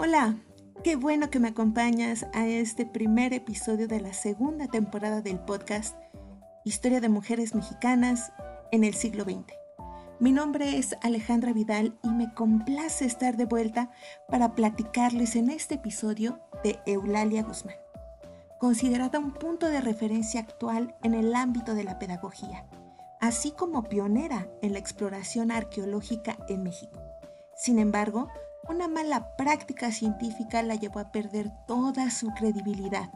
Hola, qué bueno que me acompañas a este primer episodio de la segunda temporada del podcast Historia de Mujeres Mexicanas en el siglo XX. Mi nombre es Alejandra Vidal y me complace estar de vuelta para platicarles en este episodio de Eulalia Guzmán, considerada un punto de referencia actual en el ámbito de la pedagogía, así como pionera en la exploración arqueológica en México. Sin embargo, una mala práctica científica la llevó a perder toda su credibilidad,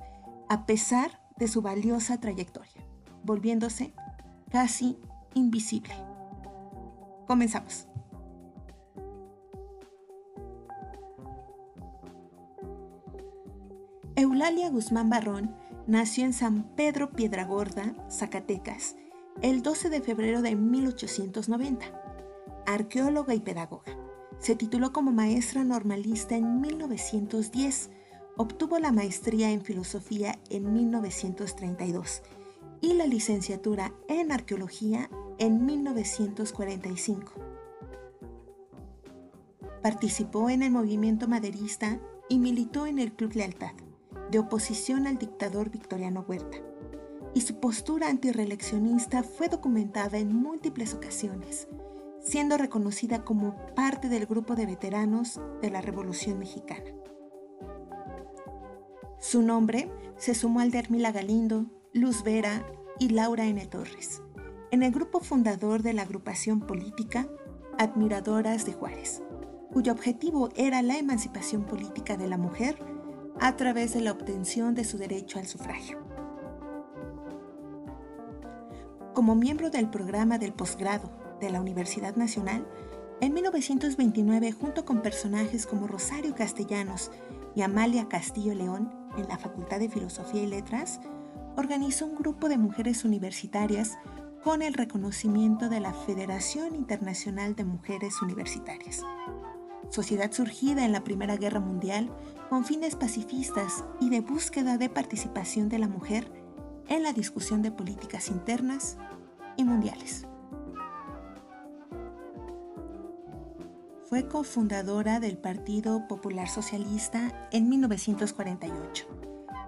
a pesar de su valiosa trayectoria, volviéndose casi invisible. Comenzamos. Eulalia Guzmán Barrón nació en San Pedro Piedragorda, Zacatecas, el 12 de febrero de 1890, arqueóloga y pedagoga. Se tituló como maestra normalista en 1910. Obtuvo la maestría en filosofía en 1932 y la licenciatura en arqueología en 1945. Participó en el movimiento maderista y militó en el Club Lealtad, de oposición al dictador Victoriano Huerta. Y su postura antireeleccionista fue documentada en múltiples ocasiones, siendo reconocida como parte del grupo de veteranos de la Revolución Mexicana. Su nombre se sumó al de Hermila Galindo, Luz Vera y Laura N. Torres, en el grupo fundador de la agrupación política Admiradoras de Juárez, cuyo objetivo era la emancipación política de la mujer a través de la obtención de su derecho al sufragio. Como miembro del programa del posgrado de la Universidad Nacional, en 1929, junto con personajes como Rosario Castellanos y Amalia Castillo León en la Facultad de Filosofía y Letras, organizó un grupo de mujeres universitarias con el reconocimiento de la Federación Internacional de Mujeres Universitarias. Sociedad surgida en la Primera Guerra Mundial con fines pacifistas y de búsqueda de participación de la mujer en la discusión de políticas internas y mundiales. Fue cofundadora del Partido Popular Socialista en 1948.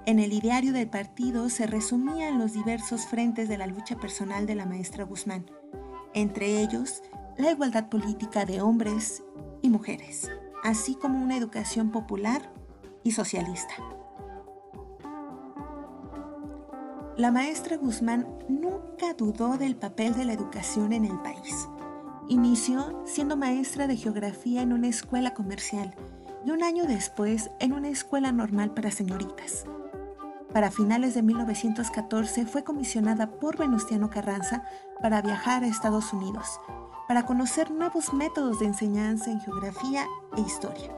En el ideario del partido se resumían los diversos frentes de la lucha personal de la maestra Guzmán, entre ellos la igualdad política de hombres y mujeres, así como una educación popular y socialista. La maestra Guzmán nunca dudó del papel de la educación en el país Inició siendo maestra de geografía en una escuela comercial y un año después en una escuela normal para señoritas. Para finales de 1914 fue comisionada por Venustiano Carranza para viajar a Estados Unidos, para conocer nuevos métodos de enseñanza en geografía e historia,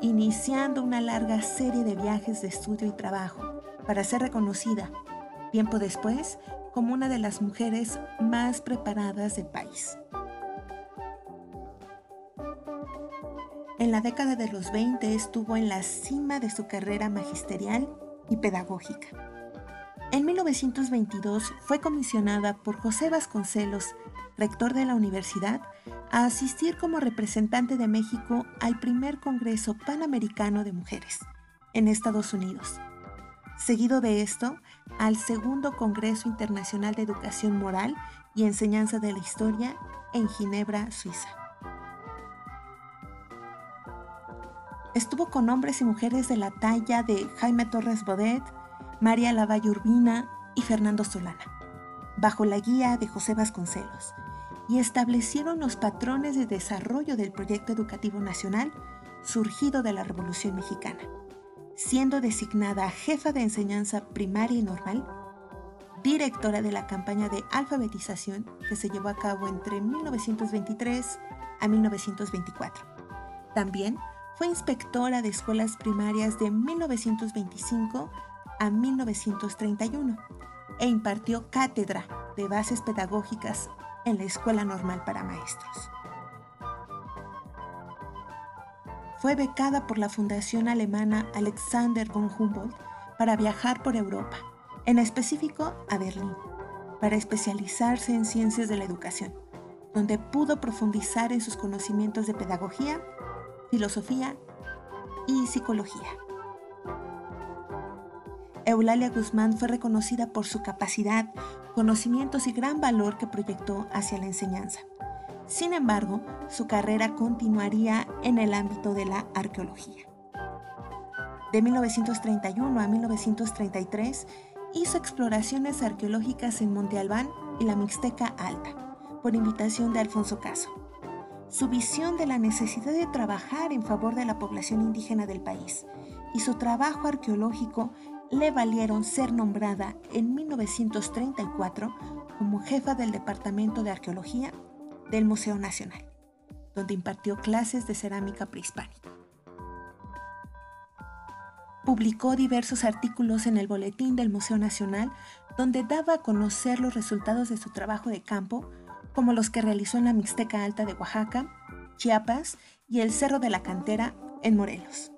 iniciando una larga serie de viajes de estudio y trabajo para ser reconocida, tiempo después, como una de las mujeres más preparadas del país. En la década de los 20 estuvo en la cima de su carrera magisterial y pedagógica. En 1922 fue comisionada por José Vasconcelos, rector de la universidad, a asistir como representante de México al primer Congreso Panamericano de Mujeres en Estados Unidos. Seguido de esto, al segundo Congreso Internacional de Educación Moral y Enseñanza de la Historia en Ginebra, Suiza. Estuvo con hombres y mujeres de la talla de Jaime Torres Bodet, María Lavalle Urbina y Fernando Solana, bajo la guía de José Vasconcelos, y establecieron los patrones de desarrollo del proyecto educativo nacional surgido de la Revolución Mexicana, siendo designada jefa de enseñanza primaria y normal, directora de la campaña de alfabetización que se llevó a cabo entre 1923 a 1924. También fue inspectora de escuelas primarias de 1925 a 1931 e impartió cátedra de bases pedagógicas en la Escuela Normal para Maestros. Fue becada por la Fundación Alemana Alexander von Humboldt para viajar por Europa, en específico a Berlín, para especializarse en ciencias de la educación, donde pudo profundizar en sus conocimientos de pedagogía filosofía y psicología. Eulalia Guzmán fue reconocida por su capacidad, conocimientos y gran valor que proyectó hacia la enseñanza. Sin embargo, su carrera continuaría en el ámbito de la arqueología. De 1931 a 1933 hizo exploraciones arqueológicas en Monte Albán y la Mixteca Alta, por invitación de Alfonso Caso. Su visión de la necesidad de trabajar en favor de la población indígena del país y su trabajo arqueológico le valieron ser nombrada en 1934 como jefa del Departamento de Arqueología del Museo Nacional, donde impartió clases de cerámica prehispánica. Publicó diversos artículos en el Boletín del Museo Nacional donde daba a conocer los resultados de su trabajo de campo, como los que realizó en la Mixteca Alta de Oaxaca, Chiapas y el Cerro de la Cantera en Morelos.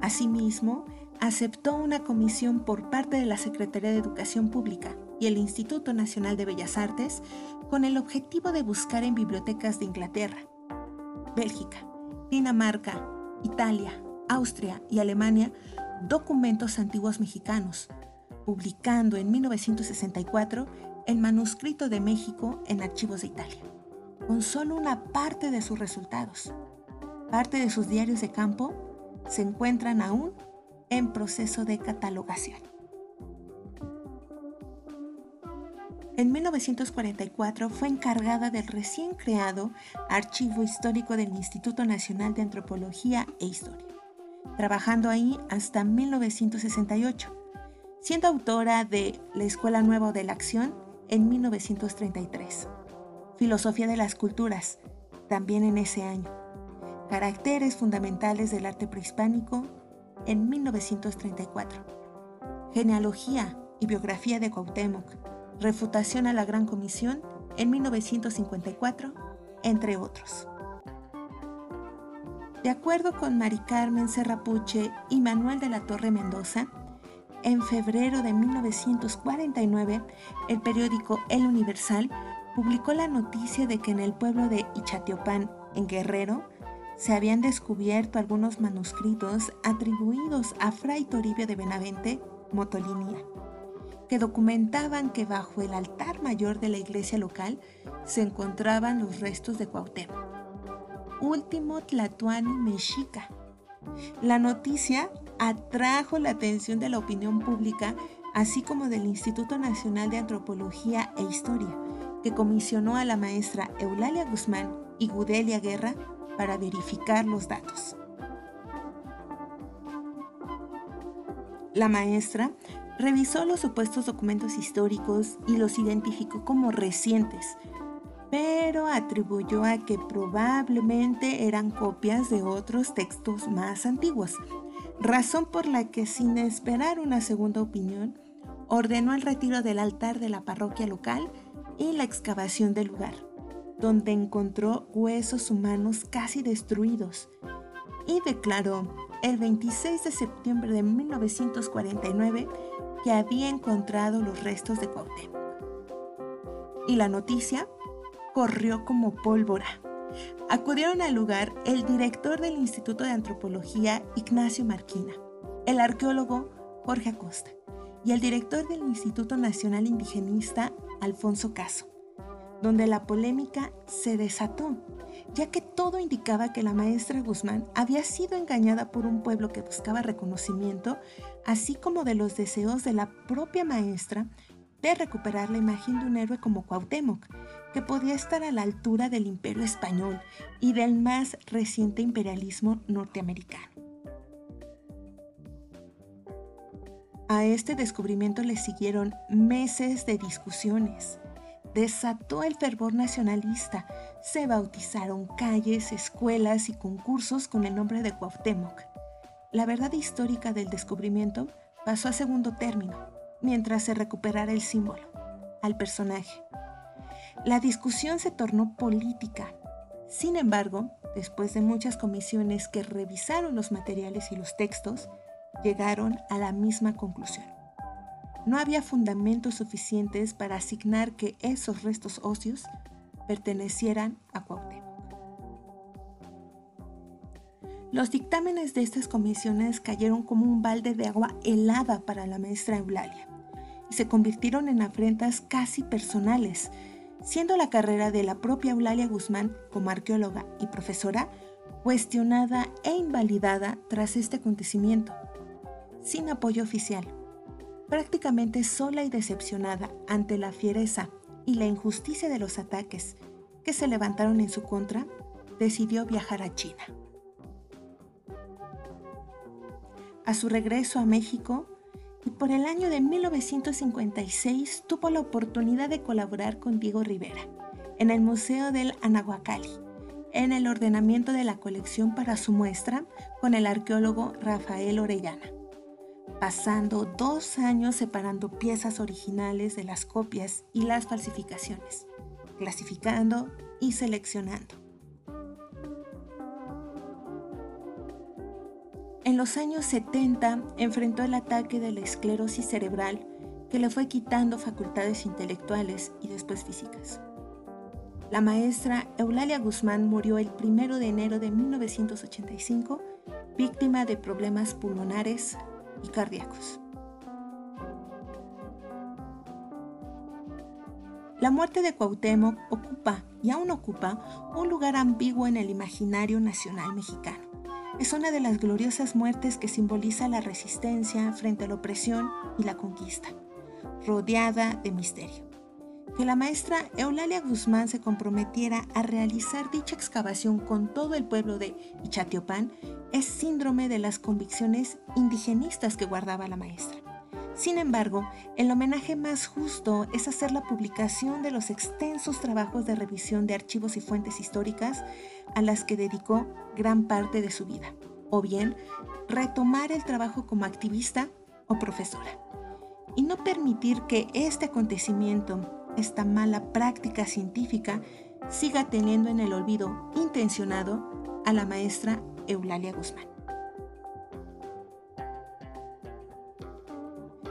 Asimismo, aceptó una comisión por parte de la Secretaría de Educación Pública y el Instituto Nacional de Bellas Artes con el objetivo de buscar en bibliotecas de Inglaterra, Bélgica, Dinamarca, Italia, Austria y Alemania documentos antiguos mexicanos, publicando en 1964 el manuscrito de México en archivos de Italia, con solo una parte de sus resultados. Parte de sus diarios de campo se encuentran aún en proceso de catalogación. En 1944 fue encargada del recién creado Archivo Histórico del Instituto Nacional de Antropología e Historia, trabajando ahí hasta 1968, siendo autora de La Escuela Nueva de la Acción en 1933, Filosofía de las Culturas, también en ese año, Caracteres Fundamentales del Arte Prehispánico en 1934. Genealogía y biografía de Cuauhtémoc. Refutación a la Gran Comisión en 1954, entre otros. De acuerdo con Mari Carmen Serrapuche y Manuel de la Torre Mendoza, en febrero de 1949, el periódico El Universal publicó la noticia de que en el pueblo de Ichatiopan, en Guerrero, se habían descubierto algunos manuscritos atribuidos a Fray Toribio de Benavente, Motolinía, que documentaban que bajo el altar mayor de la iglesia local se encontraban los restos de Cuauhtémoc, último Tlatuani mexica. La noticia atrajo la atención de la opinión pública, así como del Instituto Nacional de Antropología e Historia, que comisionó a la maestra Eulalia Guzmán y Gudelia Guerra para verificar los datos. La maestra revisó los supuestos documentos históricos y los identificó como recientes, pero atribuyó a que probablemente eran copias de otros textos más antiguos, razón por la que sin esperar una segunda opinión, ordenó el retiro del altar de la parroquia local y la excavación del lugar donde encontró huesos humanos casi destruidos y declaró el 26 de septiembre de 1949 que había encontrado los restos de Cuauhtémoc. Y la noticia corrió como pólvora. Acudieron al lugar el director del Instituto de Antropología, Ignacio Marquina, el arqueólogo Jorge Acosta y el director del Instituto Nacional Indigenista, Alfonso Caso donde la polémica se desató, ya que todo indicaba que la maestra Guzmán había sido engañada por un pueblo que buscaba reconocimiento, así como de los deseos de la propia maestra de recuperar la imagen de un héroe como Cuauhtémoc, que podía estar a la altura del imperio español y del más reciente imperialismo norteamericano. A este descubrimiento le siguieron meses de discusiones, desató el fervor nacionalista. Se bautizaron calles, escuelas y concursos con el nombre de Cuauhtémoc. La verdad histórica del descubrimiento pasó a segundo término, mientras se recuperara el símbolo, al personaje. La discusión se tornó política. Sin embargo, después de muchas comisiones que revisaron los materiales y los textos, llegaron a la misma conclusión no había fundamentos suficientes para asignar que esos restos óseos pertenecieran a Cuauhtémoc. Los dictámenes de estas comisiones cayeron como un balde de agua helada para la maestra Eulalia y se convirtieron en afrentas casi personales, siendo la carrera de la propia Eulalia Guzmán como arqueóloga y profesora cuestionada e invalidada tras este acontecimiento, sin apoyo oficial, prácticamente sola y decepcionada ante la fiereza y la injusticia de los ataques que se levantaron en su contra, decidió viajar a China. A su regreso a México, y por el año de 1956 tuvo la oportunidad de colaborar con Diego Rivera en el Museo del Anahuacalli, en el ordenamiento de la colección para su muestra con el arqueólogo Rafael Orellana, pasando dos años separando piezas originales de las copias y las falsificaciones, clasificando y seleccionando. En los años 70 enfrentó el ataque de la esclerosis cerebral que le fue quitando facultades intelectuales y después físicas. La maestra Eulalia Guzmán murió el 1 de enero de 1985, víctima de problemas pulmonares y cardíacos. La muerte de Cuauhtémoc ocupa y aún ocupa un lugar ambiguo en el imaginario nacional mexicano es una de las gloriosas muertes que simboliza la resistencia frente a la opresión y la conquista, rodeada de misterio. Que la maestra Eulalia Guzmán se comprometiera a realizar dicha excavación con todo el pueblo de Ichatiopan es síndrome de las convicciones indigenistas que guardaba la maestra. Sin embargo, el homenaje más justo es hacer la publicación de los extensos trabajos de revisión de archivos y fuentes históricas a las que dedicó gran parte de su vida, o bien retomar el trabajo como activista o profesora, y no permitir que este acontecimiento, esta mala práctica científica, siga teniendo en el olvido intencionado a la maestra Eulalia Guzmán.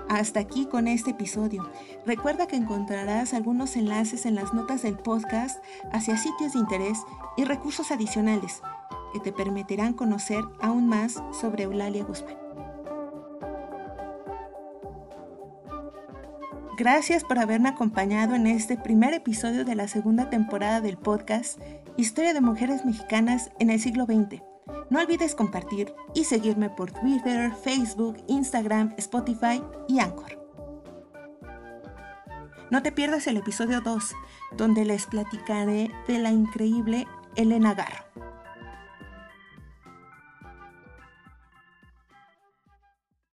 Hasta aquí con este episodio. Recuerda que encontrarás algunos enlaces en las notas del podcast hacia sitios de interés y recursos adicionales que te permitirán conocer aún más sobre Eulalia Guzmán. Gracias por haberme acompañado en este primer episodio de la segunda temporada del podcast Historia de Mujeres Mexicanas en el siglo XX. No olvides compartir y seguirme por Twitter, Facebook, Instagram, Spotify y Anchor. No te pierdas el episodio 2, donde les platicaré de la increíble Elena Garro